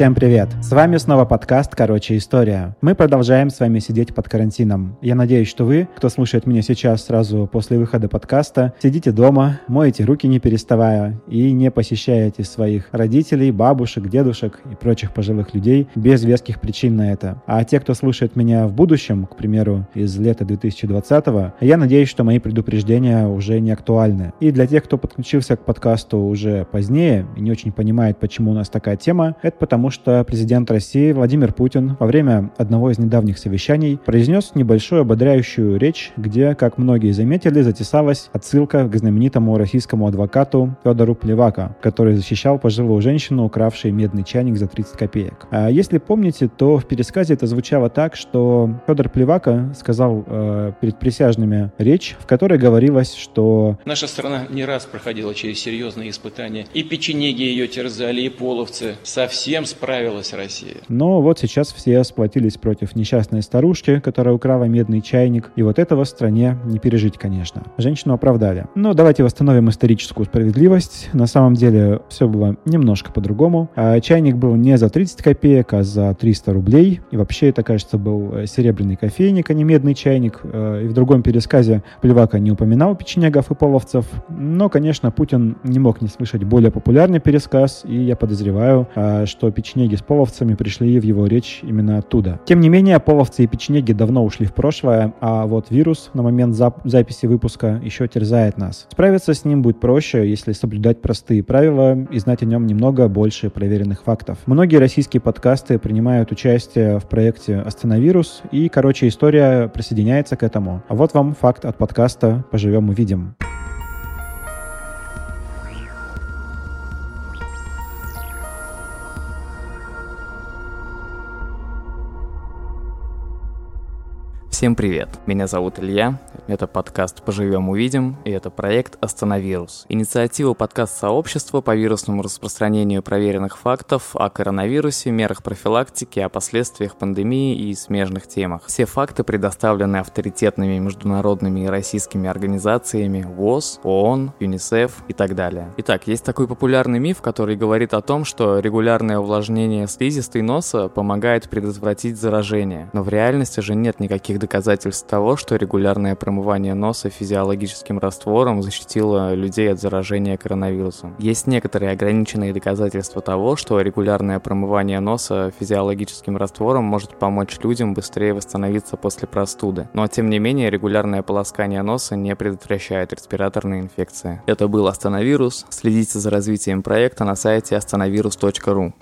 Всем привет! С вами снова подкаст «Короче, история». Мы продолжаем с вами сидеть под карантином. Я надеюсь, что вы, кто слушает меня сейчас сразу после выхода подкаста, сидите дома, моете руки не переставая и не посещаете своих родителей, бабушек, дедушек и прочих пожилых людей без веских причин на это. А те, кто слушает меня в будущем, к примеру, из лета 2020, я надеюсь, что мои предупреждения уже не актуальны. И для тех, кто подключился к подкасту уже позднее и не очень понимает, почему у нас такая тема, это потому, что президент России Владимир Путин во время одного из недавних совещаний произнес небольшую ободряющую речь, где, как многие заметили, затесалась отсылка к знаменитому российскому адвокату Федору Плевака, который защищал пожилую женщину, укравшую медный чайник за 30 копеек. А если помните, то в пересказе это звучало так, что Федор Плевака сказал э, перед присяжными речь, в которой говорилось, что наша страна не раз проходила через серьезные испытания. И печенеги ее терзали, и половцы. Совсем справилась Россия. Но вот сейчас все сплотились против несчастной старушки, которая украла медный чайник. И вот этого стране не пережить, конечно. Женщину оправдали. Но давайте восстановим историческую справедливость. На самом деле все было немножко по-другому. А чайник был не за 30 копеек, а за 300 рублей. И вообще это, кажется, был э, серебряный кофейник, а не медный чайник. Э, и в другом пересказе Плевака не упоминал печенегов и половцев. Но, конечно, Путин не мог не слышать более популярный пересказ, и я подозреваю, а, что печенеги с половцами пришли в его речь именно оттуда. Тем не менее, половцы и печенеги давно ушли в прошлое, а вот вирус на момент зап- записи выпуска еще терзает нас. Справиться с ним будет проще, если соблюдать простые правила и знать о нем немного больше проверенных фактов. Многие российские подкасты принимают участие в проекте «Остановирус», и, короче, история присоединяется к этому. А вот вам факт от подкаста «Поживем увидим». Всем привет! Меня зовут Илья, это подкаст «Поживем, увидим» и это проект «Остановирус». Инициатива подкаст-сообщества по вирусному распространению проверенных фактов о коронавирусе, мерах профилактики, о последствиях пандемии и смежных темах. Все факты предоставлены авторитетными международными и российскими организациями ВОЗ, ООН, ЮНИСЕФ и так далее. Итак, есть такой популярный миф, который говорит о том, что регулярное увлажнение слизистой носа помогает предотвратить заражение. Но в реальности же нет никаких доказательств того, что регулярное промывание носа физиологическим раствором защитило людей от заражения коронавирусом. Есть некоторые ограниченные доказательства того, что регулярное промывание носа физиологическим раствором может помочь людям быстрее восстановиться после простуды. Но тем не менее регулярное полоскание носа не предотвращает респираторные инфекции. Это был Остановирус. Следите за развитием проекта на сайте остановирус.ру.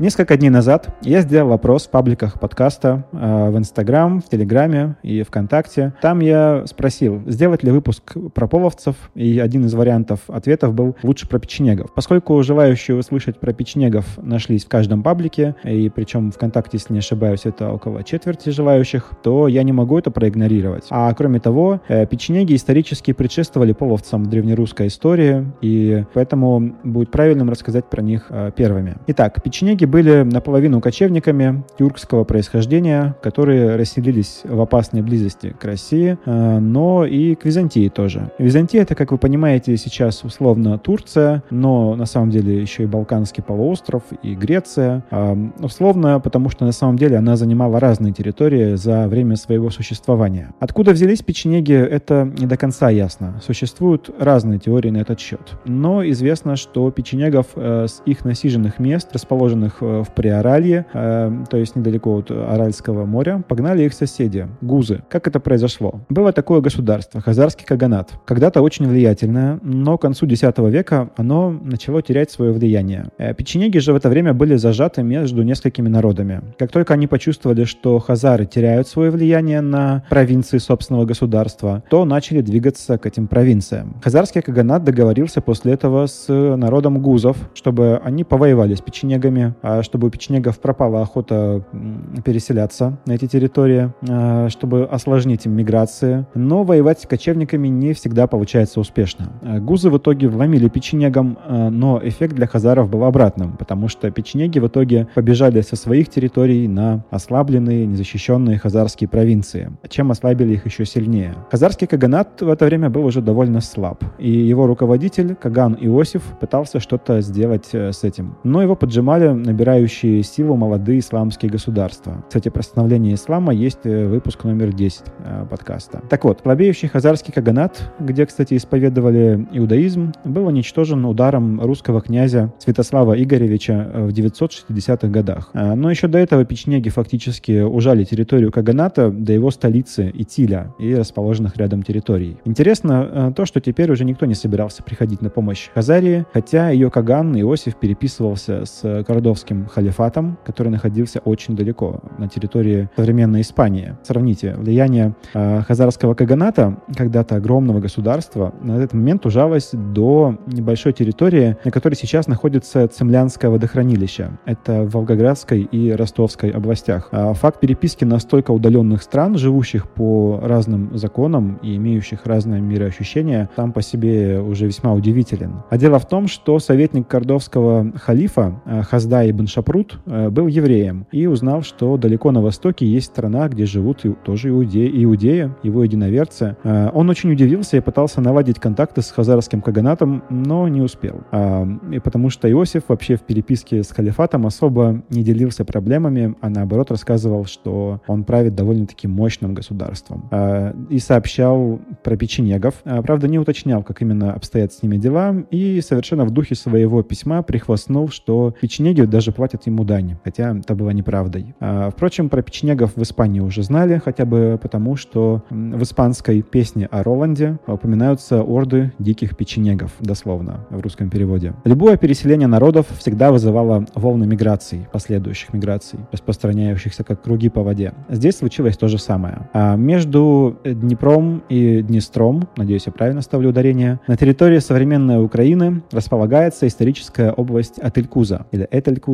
Несколько дней назад я сделал вопрос в пабликах подкаста э, в Инстаграм, в Телеграме и ВКонтакте. Там я спросил, сделать ли выпуск про половцев, и один из вариантов ответов был лучше про печенегов. Поскольку желающие услышать про печенегов нашлись в каждом паблике, и причем ВКонтакте, если не ошибаюсь, это около четверти желающих, то я не могу это проигнорировать. А кроме того, э, печенеги исторически предшествовали половцам в древнерусской истории, и поэтому будет правильным рассказать про них э, первыми. Итак, печенеги были наполовину кочевниками тюркского происхождения, которые расселились в опасной близости к России, э, но и к Византии тоже. Византия это, как вы понимаете, сейчас условно Турция, но на самом деле еще и Балканский полуостров, и Греция. Условно, потому что на самом деле она занимала разные территории за время своего существования. Откуда взялись печенеги, это не до конца ясно. Существуют разные теории на этот счет. Но известно, что печенегов э, с их насиженных мест, расположенных в Приоралье, э, то есть недалеко от Аральского моря, погнали их соседи, гузы. Как это произошло? Было такое государство, Хазарский Каганат. Когда-то очень влиятельное, но к концу X века оно начало терять свое влияние. Э, печенеги же в это время были зажаты между несколькими народами. Как только они почувствовали, что хазары теряют свое влияние на провинции собственного государства, то начали двигаться к этим провинциям. Хазарский Каганат договорился после этого с народом гузов, чтобы они повоевали с печенегами, а, чтобы у печенегов пропала охота переселяться на эти территории, а, чтобы осложнить им миграции. Но воевать с кочевниками не всегда получается успешно. Гузы в итоге вломили печенегам, но эффект для хазаров был обратным, потому что печенеги в итоге побежали со своих территорий на ослабленные, незащищенные хазарские провинции, чем ослабили их еще сильнее. Хазарский каганат в это время был уже довольно слаб, и его руководитель, Каган Иосиф, пытался что-то сделать э, с этим. Но его поджимали набирающие силу молодые исламские государства. Кстати, про становление ислама есть э, выпуск номер 10 э, подкаста. Так вот, слабеющий хазарский каганат, где, кстати, исповедовали иудаизм, был уничтожен ударом русского князя Святослава Игоревича в 960-х годах. Но еще до этого печенеги фактически ужали территорию каганата до его столицы Итиля и расположенных рядом территорий. Интересно то, что теперь уже никто не собирался приходить на помощь Хазарии, хотя ее Каган Иосиф переписывался с Кордовским халифатом, который находился очень далеко, на территории современной Испании. Сравните, влияние э, хазарского каганата, когда-то огромного государства, на этот момент ужалось до небольшой территории, на которой сейчас находится Цемлянское водохранилище. Это в Волгоградской и Ростовской областях. А факт переписки настолько удаленных стран, живущих по разным законам и имеющих разное мироощущение, сам по себе уже весьма удивителен. А дело в том, что советник кордовского халифа э, Хазда ибн Шапрут э, был евреем и узнал, что далеко на востоке есть страна, где живут тоже иудеи, иудеи его единоверцы. Э, он очень удивился и пытался наладить контакты с хазарским каганатом, но не успел. И потому что Иосиф вообще в переписке с халифатом особо не делился проблемами, а наоборот рассказывал, что он правит довольно-таки мощным государством. И сообщал про печенегов. Правда, не уточнял, как именно обстоят с ними дела, и совершенно в духе своего письма прихвастнул, что печенеги даже платят ему дань, хотя это было неправдой. А, впрочем, про печенегов в Испании уже знали, хотя бы потому, что в испанской песне о Роланде упоминаются орды диких печенегов, дословно, в русском переводе. Любое переселение народов всегда вызывало волны миграций, последующих миграций, распространяющихся как круги по воде. Здесь случилось то же самое. А между Днепром и Днестром, надеюсь, я правильно ставлю ударение, на территории современной Украины располагается историческая область Ателькуза, или Этелькуза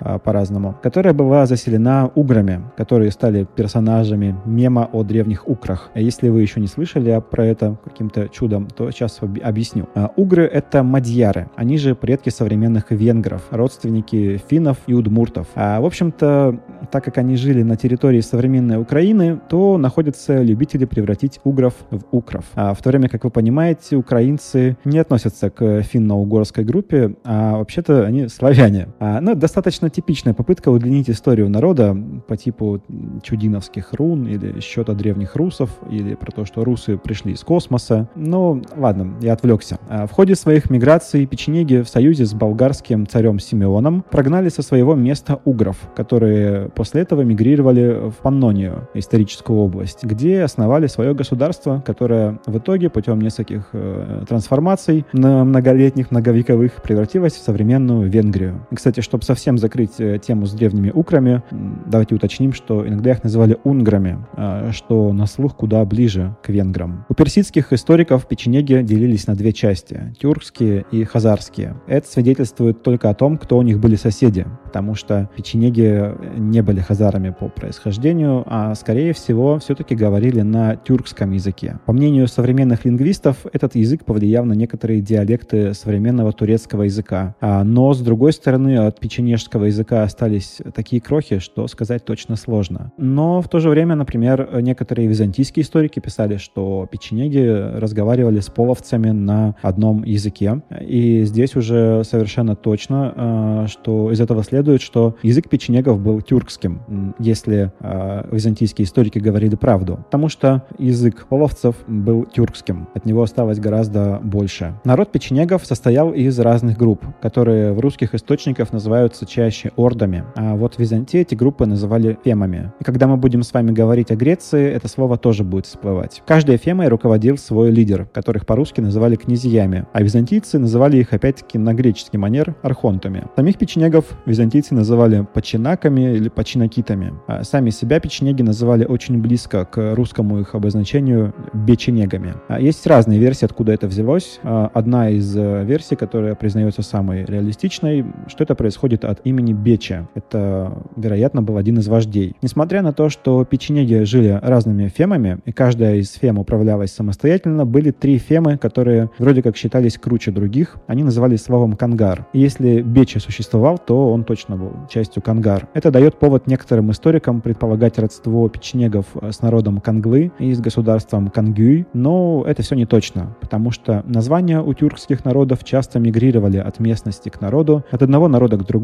а, по-разному, которая была заселена уграми, которые стали персонажами мема о древних украх. Если вы еще не слышали про это каким-то чудом, то сейчас объясню. А, угры — это мадьяры, они же предки современных венгров, родственники финнов и удмуртов. А, в общем-то, так как они жили на территории современной Украины, то находятся любители превратить угров в укров. А в то время, как вы понимаете, украинцы не относятся к финно-угорской группе, а вообще-то они славяне. А, ну, достаточно типичная попытка удлинить историю народа по типу чудиновских рун или счета древних русов, или про то, что русы пришли из космоса. Ну, ладно, я отвлекся. А, в ходе своих миграций печенеги в союзе с болгарским царем Симеоном прогнали со своего места угров, которые после этого мигрировали в Паннонию, историческую область, где основали свое государство, которое в итоге путем нескольких э, трансформаций на многолетних, многовековых превратилось в современную Венгрию. И, кстати, чтобы совсем закрыть э, тему с древними украми, давайте уточним, что иногда их называли унграми, э, что на слух куда ближе к венграм. У персидских историков печенеги делились на две части — тюркские и хазарские. Это свидетельствует только о том, кто у них были соседи, потому что печенеги не были хазарами по происхождению, а, скорее всего, все-таки говорили на тюркском языке. По мнению современных лингвистов, этот язык повлиял на некоторые диалекты современного турецкого языка. А, но, с другой стороны, от печенежского языка остались такие крохи, что сказать точно сложно. Но в то же время, например, некоторые византийские историки писали, что печенеги разговаривали с половцами на одном языке. И здесь уже совершенно точно, а, что из этого следует, что язык печенегов был тюркским, если а, византийские историки говорили правду. Потому что язык половцев был тюркским. От него осталось гораздо больше. Народ печенегов состоял из разных групп, которые в русских источниках называются чаще ордами, а вот в Византии эти группы называли фемами. И когда мы будем с вами говорить о Греции, это слово тоже будет всплывать. Каждой фемой руководил свой лидер, которых по-русски называли князьями, а византийцы называли их опять-таки на греческий манер архонтами. Самих печенегов византийцы называли починаками или починакитами, а сами себя печенеги называли очень близко к русскому их обозначению беченегами. А есть разные версии, откуда это взялось. А одна из э, версий, которая признается самой реалистичной, что это происходит происходит от имени Беча. Это, вероятно, был один из вождей. Несмотря на то, что печенеги жили разными фемами, и каждая из фем управлялась самостоятельно, были три фемы, которые вроде как считались круче других. Они назывались словом «кангар». И если Беча существовал, то он точно был частью кангар. Это дает повод некоторым историкам предполагать родство печенегов с народом Канглы и с государством Кангюй, но это все не точно, потому что названия у тюркских народов часто мигрировали от местности к народу, от одного народа к другому,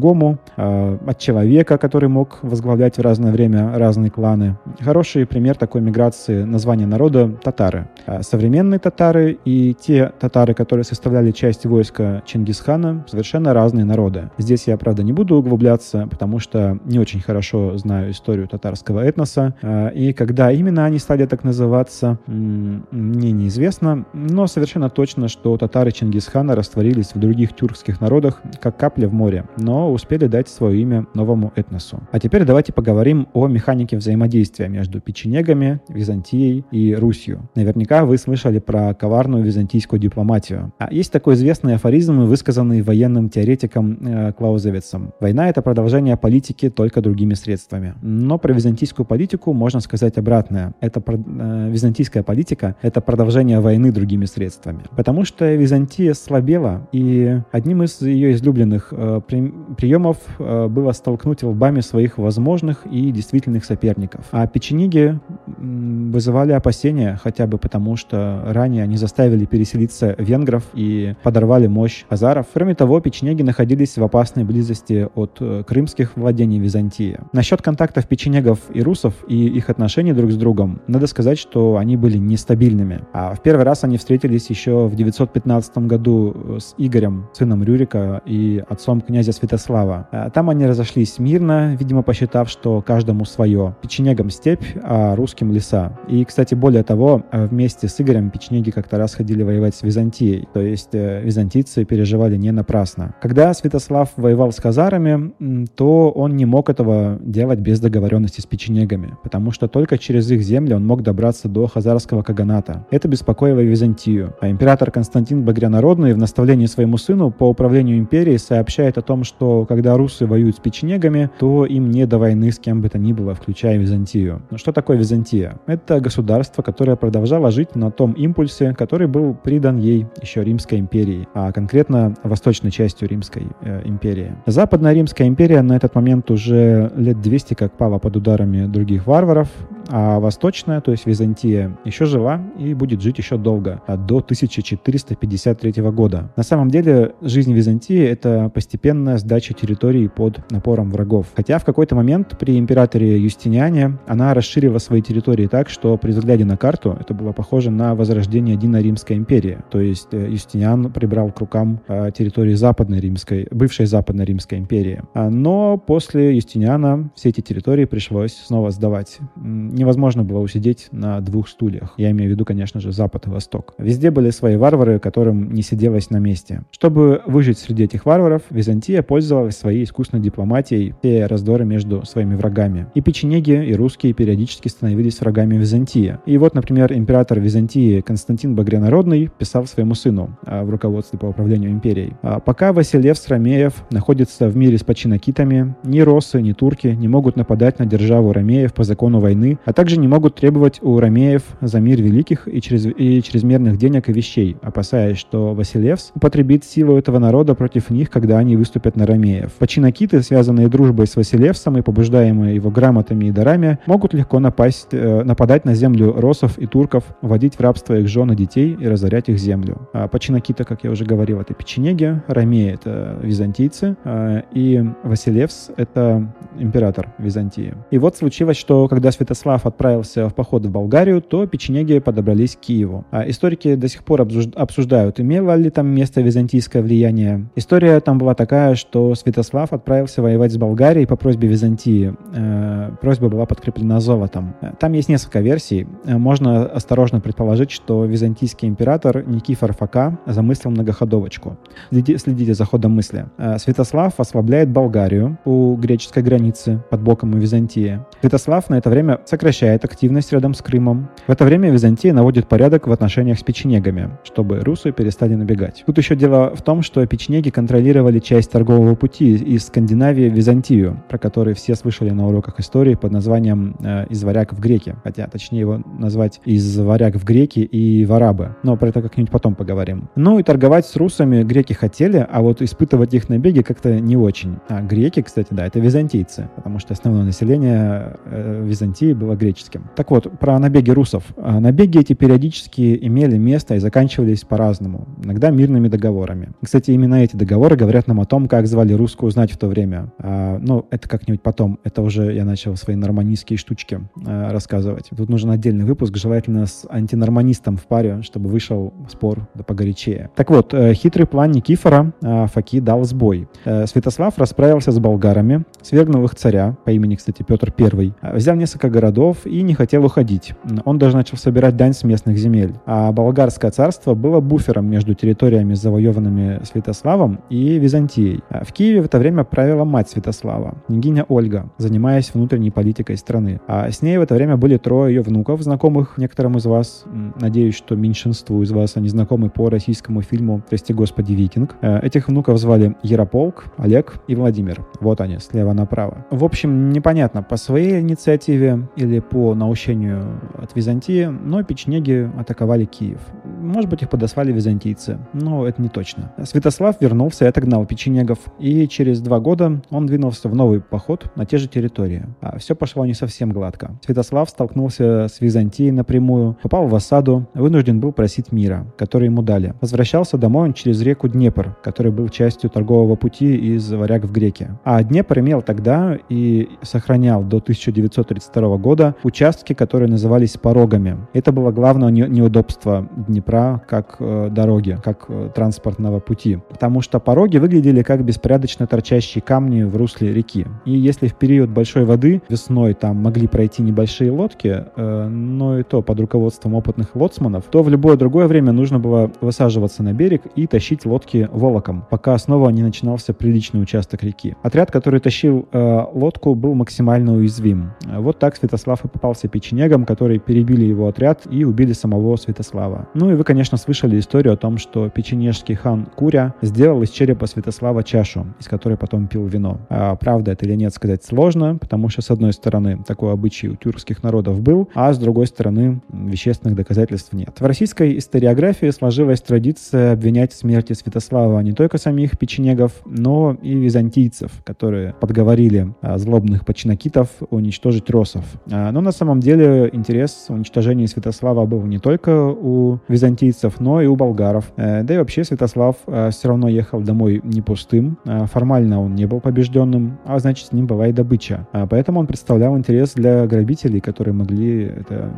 э, от человека, который мог возглавлять в разное время разные кланы. Хороший пример такой миграции названия народа — татары. А современные татары и те татары, которые составляли часть войска Чингисхана, совершенно разные народы. Здесь я, правда, не буду углубляться, потому что не очень хорошо знаю историю татарского этноса. А, и когда именно они стали так называться, мне неизвестно, но совершенно точно, что татары Чингисхана растворились в других тюркских народах, как капля в море, но успели дать свое имя новому этносу. А теперь давайте поговорим о механике взаимодействия между печенегами, Византией и Русью. Наверняка вы слышали про коварную византийскую дипломатию. А есть такой известный афоризм, высказанный военным теоретиком э. Война — это продолжение политики только другими средствами. Но про византийскую политику можно сказать обратное. Это э, византийская политика — это продолжение войны другими средствами. Потому что Византия слабела, и одним из ее излюбленных э, приемов э, было столкнуть лбами своих возможных и действительных соперников. А печениги вызывали опасения, хотя бы потому, что ранее они заставили переселиться венгров и подорвали мощь азаров. Кроме того, печенеги находились в опасной близости от э, крымских владений Византии. Насчет контактов печенегов и русов и их отношений друг с другом, надо сказать, что они были нестабильными. А в первый раз они встретились еще в 915 году э, с Игорем, сыном Рюрика и отцом князя Святослава. А там они разошлись мирно, видимо, посчитав, что каждому свое. Печенегам степь, а русским леса. И, кстати, более того, э, вместе с Игорем печенеги как-то раз ходили воевать с Византией. То есть э, византийцы переживали не напрасно. Когда Святослав воевал с казарами, то он не мог этого делать без договоренности с печенегами, потому что только через их земли он мог добраться до хазарского каганата. Это беспокоило Византию. А император Константин Багрянародный в наставлении своему сыну по управлению империей сообщает о том, что когда русы воюют с печенегами, то им не до войны с кем бы то ни было, включая Византию. Но что такое Византия? Это государство, которое продолжало жить на том импульсе, который был придан ей еще Римской империей, а конкретно восточной частью Римской э, империи. Западная Римская империя на этот момент уже лет 200 как пала под ударами других варваров, а восточная, то есть Византия, еще жива и будет жить еще долго, а до 1453 года. На самом деле, жизнь Византии — это постепенная сдача территорий под напором врагов. Хотя в какой-то момент при императоре Юстиниане она расширила свои территории так, что при взгляде на карту это было похоже на возрождение единой Римской империи. То есть э, Юстиниан прибрал к рукам э, территории Западной Римской, бывшей Западной Римской империи. А, но после Юстиниана все эти территории пришлось снова сдавать невозможно было усидеть на двух стульях. Я имею в виду, конечно же, Запад и Восток. Везде были свои варвары, которым не сиделось на месте. Чтобы выжить среди этих варваров, Византия пользовалась своей искусной дипломатией, все раздоры между своими врагами. И печенеги, и русские периодически становились врагами Византии. И вот, например, император Византии Константин Багрянародный писал своему сыну а, в руководстве по управлению империей. «А пока Василев Ромеев находится в мире с починокитами, ни росы, ни турки не могут нападать на державу Ромеев по закону войны, а также не могут требовать у ромеев за мир великих и, чрез, и чрезмерных денег и вещей, опасаясь, что Василевс употребит силу этого народа против них, когда они выступят на ромеев. Починокиты, связанные дружбой с Василевсом и побуждаемые его грамотами и дарами, могут легко напасть, э, нападать на землю росов и турков, вводить в рабство их жен и детей и разорять их землю. А Починокита, как я уже говорил, это печенеги, ромеи — это византийцы, э, и Василевс — это император Византии. И вот случилось, что когда Святослав Ярослав отправился в поход в Болгарию, то печенеги подобрались к Киеву. А историки до сих пор обсуждают, имело ли там место византийское влияние. История там была такая, что Святослав отправился воевать с Болгарией по просьбе Византии. Э, просьба была подкреплена золотом. Там есть несколько версий. Э, можно осторожно предположить, что византийский император Никифор Фока замыслил многоходовочку. Следите, следите за ходом мысли. Э, Святослав ослабляет Болгарию у греческой границы под боком у Византии. Святослав на это время сократил прекращает активность рядом с Крымом. В это время Византия наводит порядок в отношениях с печенегами, чтобы русы перестали набегать. Тут еще дело в том, что печенеги контролировали часть торгового пути из Скандинавии в Византию, про который все слышали на уроках истории под названием э, «Из варяг в греки», хотя точнее его назвать «Из варяг в греки» и в арабы, но про это как-нибудь потом поговорим. Ну и торговать с русами греки хотели, а вот испытывать их набеги как-то не очень. А греки, кстати, да, это византийцы, потому что основное население э, Византии было греческим. Так вот, про набеги русов. А, набеги эти периодически имели место и заканчивались по-разному, иногда мирными договорами. Кстати, именно эти договоры говорят нам о том, как звали русскую знать в то время. А, ну, это как-нибудь потом. Это уже я начал свои норманистские штучки а, рассказывать. Тут нужен отдельный выпуск, желательно с антинорманистом в паре, чтобы вышел спор да погорячее. Так вот, э, хитрый план Никифора Факи дал сбой. Э, Святослав расправился с болгарами, свергнул их царя, по имени, кстати, Петр I, взял несколько городов и не хотел уходить. Он даже начал собирать дань с местных земель. А болгарское царство было буфером между территориями, завоеванными Святославом, и Византией. В Киеве в это время правила мать Святослава, княгиня Ольга, занимаясь внутренней политикой страны. А с ней в это время были трое ее внуков, знакомых некоторым из вас. Надеюсь, что меньшинству из вас они знакомы по российскому фильму «Прости Господи, Викинг». Э, этих внуков звали Ярополк, Олег и Владимир. Вот они, слева направо. В общем, непонятно, по своей инициативе или по наущению от Византии, но печенеги атаковали Киев. Может быть, их подослали византийцы, но это не точно. Святослав вернулся и отогнал печенегов, и через два года он двинулся в новый поход на те же территории. А все пошло не совсем гладко. Святослав столкнулся с Византией напрямую, попал в осаду, вынужден был просить мира, который ему дали. Возвращался домой он через реку Днепр, который был частью торгового пути из Варяг в Греки. А Днепр имел тогда и сохранял до 1932 года участки, которые назывались порогами. Это было главное неудобство Днепра как э, дороги, как э, транспортного пути. Потому что пороги выглядели как беспорядочно торчащие камни в русле реки. И если в период большой воды весной там могли пройти небольшие лодки, э, но и то под руководством опытных лоцманов, то в любое другое время нужно было высаживаться на берег и тащить лодки волоком, пока снова не начинался приличный участок реки. Отряд, который тащил э, лодку, был максимально уязвим. Вот так Святослав и попался печенегам, которые перебили его отряд и убили самого Святослава. Ну и вы, конечно, слышали историю о том, что печенежский хан Куря сделал из черепа Святослава чашу, из которой потом пил вино. А правда это или нет сказать сложно, потому что, с одной стороны, такой обычай у тюркских народов был, а с другой стороны, вещественных доказательств нет. В российской историографии сложилась традиция обвинять в смерти Святослава не только самих печенегов, но и византийцев, которые подговорили а, злобных починокитов уничтожить росов. А, но на самом деле интерес уничтожения Святослава был не только у византийцев, но и у болгаров. Э, да и вообще Святослав э, все равно ехал домой не пустым. Э, формально он не был побежденным, а значит с ним была и добыча. Поэтому он представлял интерес для грабителей, которые могли, это,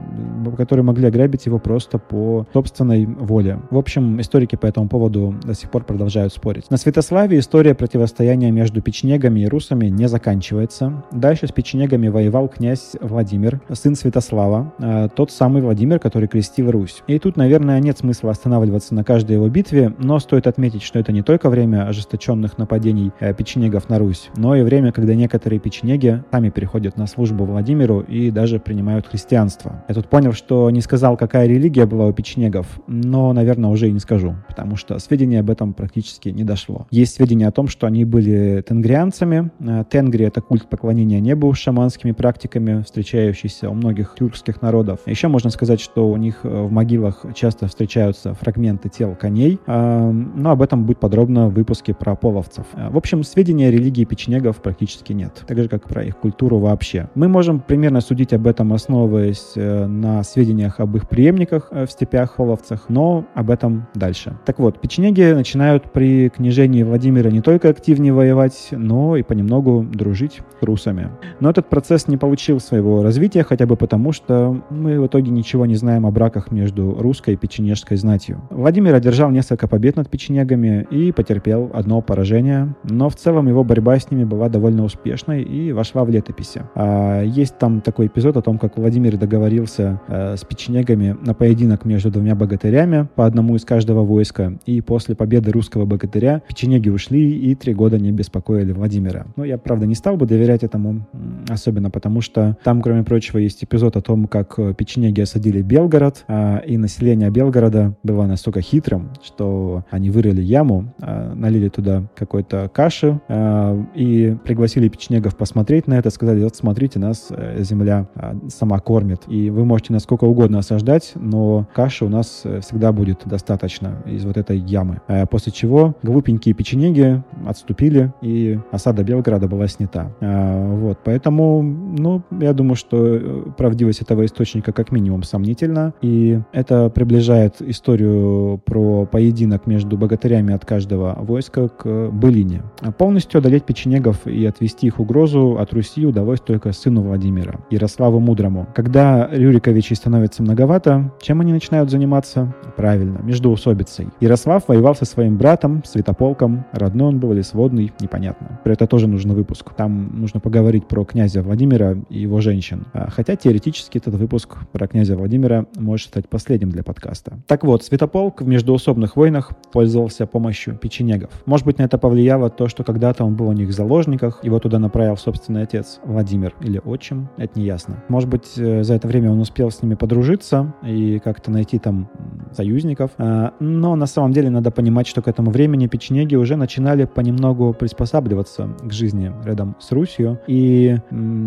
которые могли ограбить его просто по собственной воле. В общем, историки по этому поводу до сих пор продолжают спорить. На Святославе история противостояния между печенегами и русами не заканчивается. Дальше с печенегами воевал князь Владимир, сын Святослава, тот самый Владимир, который крестил Русь. И тут, наверное, нет смысла останавливаться на каждой его битве, но стоит отметить, что это не только время ожесточенных нападений э, печенегов на Русь, но и время, когда некоторые печенеги сами переходят на службу Владимиру и даже принимают христианство. Я тут понял, что не сказал, какая религия была у печенегов, но, наверное, уже и не скажу, потому что сведения об этом практически не дошло. Есть сведения о том, что они были тенгрианцами. Э, тенгри — это культ поклонения небу шаманскими практиками, встречающийся у многих тюркских народов. Еще можно сказать, что у них э, в могилах часто встречаются фрагменты тел коней, э, но об этом будет подробно в выпуске про половцев. В общем, сведений о религии печенегов практически нет, так же, как про их культуру вообще. Мы можем примерно судить об этом, основываясь на сведениях об их преемниках в степях, половцах, но об этом дальше. Так вот, печенеги начинают при княжении Владимира не только активнее воевать, но и понемногу дружить с русами. Но этот процесс не получил своего развития, хотя бы потому, что мы в итоге ничего не знаем о браках между русской и печенежской знатью. Владимир одержал несколько побед над печенегами и потерпел одно поражение, но в целом его борьба с ними была довольно успешной и вошла в летописи. А есть там такой эпизод о том, как Владимир договорился э, с печенегами на поединок между двумя богатырями, по одному из каждого войска, и после победы русского богатыря печенеги ушли и три года не беспокоили Владимира. Но я, правда, не стал бы доверять этому, особенно потому что там, кроме прочего, есть эпизод о том, как э, печенеги осадили Белгород, а, и население Белгорода было настолько хитрым, что они вырыли яму, а, налили туда какой-то каши а, и пригласили печенегов посмотреть на это, сказали, вот смотрите, нас э, земля сама кормит, и вы можете нас сколько угодно осаждать, но каши у нас э, всегда будет достаточно из вот этой ямы. После чего глупенькие печенеги отступили, и осада Белгорода была снята. Вот, поэтому, ну, я думаю, что правдивость этого источника как минимум сомнительна, и это приближает историю про поединок между богатырями от каждого войска к былине. Полностью одолеть печенегов и отвести их угрозу от Руси удалось только сыну Владимира, Ярославу Мудрому. Когда Рюриковичей становится многовато, чем они начинают заниматься? Правильно, междоусобицей. Ярослав воевал со своим братом, Святополком, родной он был или сводный, непонятно. Про это тоже нужно выпуск. Там нужно поговорить про князя Владимира и его женщин. А, хотя теоретически этот выпуск про князя Владимира может стать последним для подкаста. Так вот, Святополк в междуусобных войнах пользовался помощью печенегов. Может быть, на это повлияло то, что когда-то он был у них в заложниках, его туда направил собственный отец Владимир или отчим, это не ясно. Может быть, э, за это время он успел с ними подружиться и как-то найти там союзников. А, но на самом деле надо понимать, что к этому времени печенеги уже начинали понемногу приспосабливаться к жизни рядом с Русью и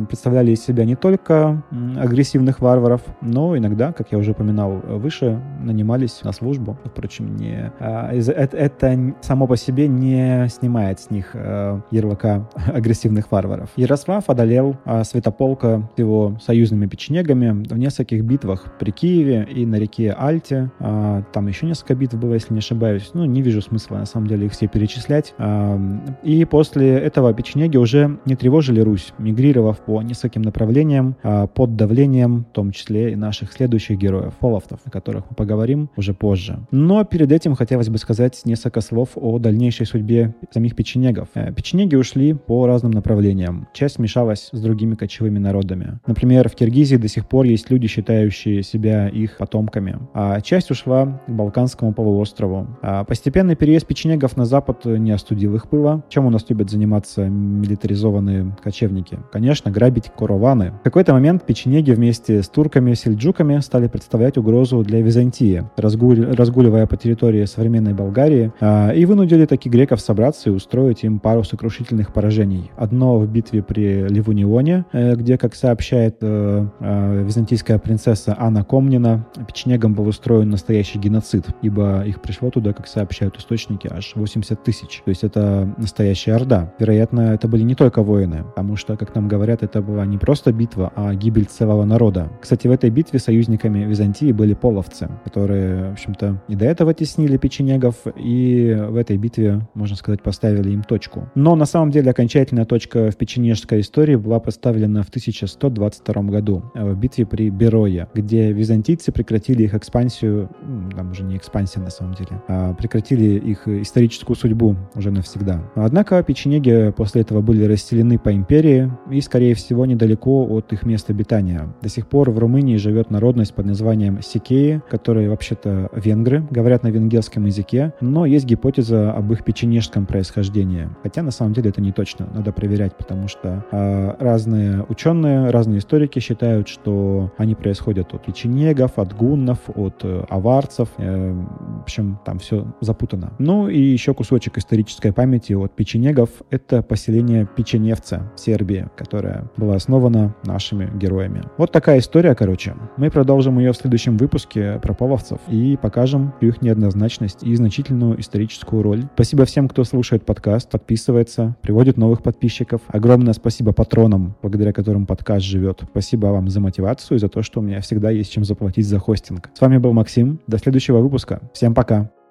представляли из себя не только агрессивных варваров, но иногда, как я уже упоминал выше, нанимались на службу. Впрочем, не, а, это, это само по себе не снимает с них а, ярлыка агрессивных варваров. Ярослав одолел а, Святополка с его союзными печенегами в нескольких битвах при Киеве и на реке Альте. Там еще несколько битв было, если не ошибаюсь. Ну, не вижу смысла, на самом деле, их все перечислять. И после этого печенеги уже не тревожили Русь, мигрировав по нескольким направлениям под давлением, в том числе и наших следующих героев, половцев, о которых мы поговорим уже позже. Но перед этим хотелось бы сказать несколько слов о дальнейшей судьбе самих печенегов. Э, печенеги ушли по разным направлениям. Часть смешалась с другими кочевыми народами. Например, в Киргизии до сих пор есть люди, считающие себя их потомками. А часть ушла к Балканскому полуострову. А постепенный переезд печенегов на запад не остудил их пыла. Чем у нас любят заниматься милитаризованные кочевники? Конечно, грабить корованы. В какой-то момент печенеги вместе с турками, сельджуками стали представлять угрозу для Византии, разгуливая по территории современной Болгарии, а, и вынудили таких греков собраться и устроить им пару сокрушительных поражений. Одно в битве при Ливунионе, э, где, как сообщает э, э, византийская принцесса Анна Комнина, печенегам был устроен настоящий геноцид, ибо их пришло туда, как сообщают источники, аж 80 тысяч. То есть это настоящая орда. Вероятно, это были не только воины, потому что, как нам говорят, это была не просто битва, а гибель целого народа. Кстати, в этой битве союзниками Византии были половцы, которые, в общем-то, и до этого теснили печенегов, и в этой битве, можно сказать, поставили им точку. Но на самом деле окончательная точка в печенежской истории была поставлена в 1122 году э, в битве при Берое, где византийцы прекратили их экспансию, там уже не экспансия на самом деле, а прекратили их историческую судьбу уже навсегда. Однако печенеги после этого были расселены по империи и, скорее всего, недалеко от их места обитания. До сих пор в Румынии живет народность под названием Сикеи, которые вообще-то венгры, говорят на венгерском языке, но есть гипотеза об их печенежском происхождении. Хотя на самом деле это не точно, надо проверять, потому что э, разные ученые, разные историки считают, что они происходят от печенегов, от гуннов, от э, аварцев. Э, в общем, там все запутано. Ну и еще кусочек исторической памяти от печенегов — это поселение Печеневца в Сербии, которое было основано нашими героями. Вот такая история, короче. Мы продолжим ее в следующем выпуске про половцев и покажем их неоднозначность и значительную историческую роль. Спасибо всем, кто слушает подкаст, подписывается, приводит новых подписчиков. Огромное спасибо патронам, благодаря которым подкаст живет. Спасибо вам за мотивацию и за то, что у меня всегда есть чем заплатить за хостинг. С вами был Максим. До следующего выпуска. Всем пока.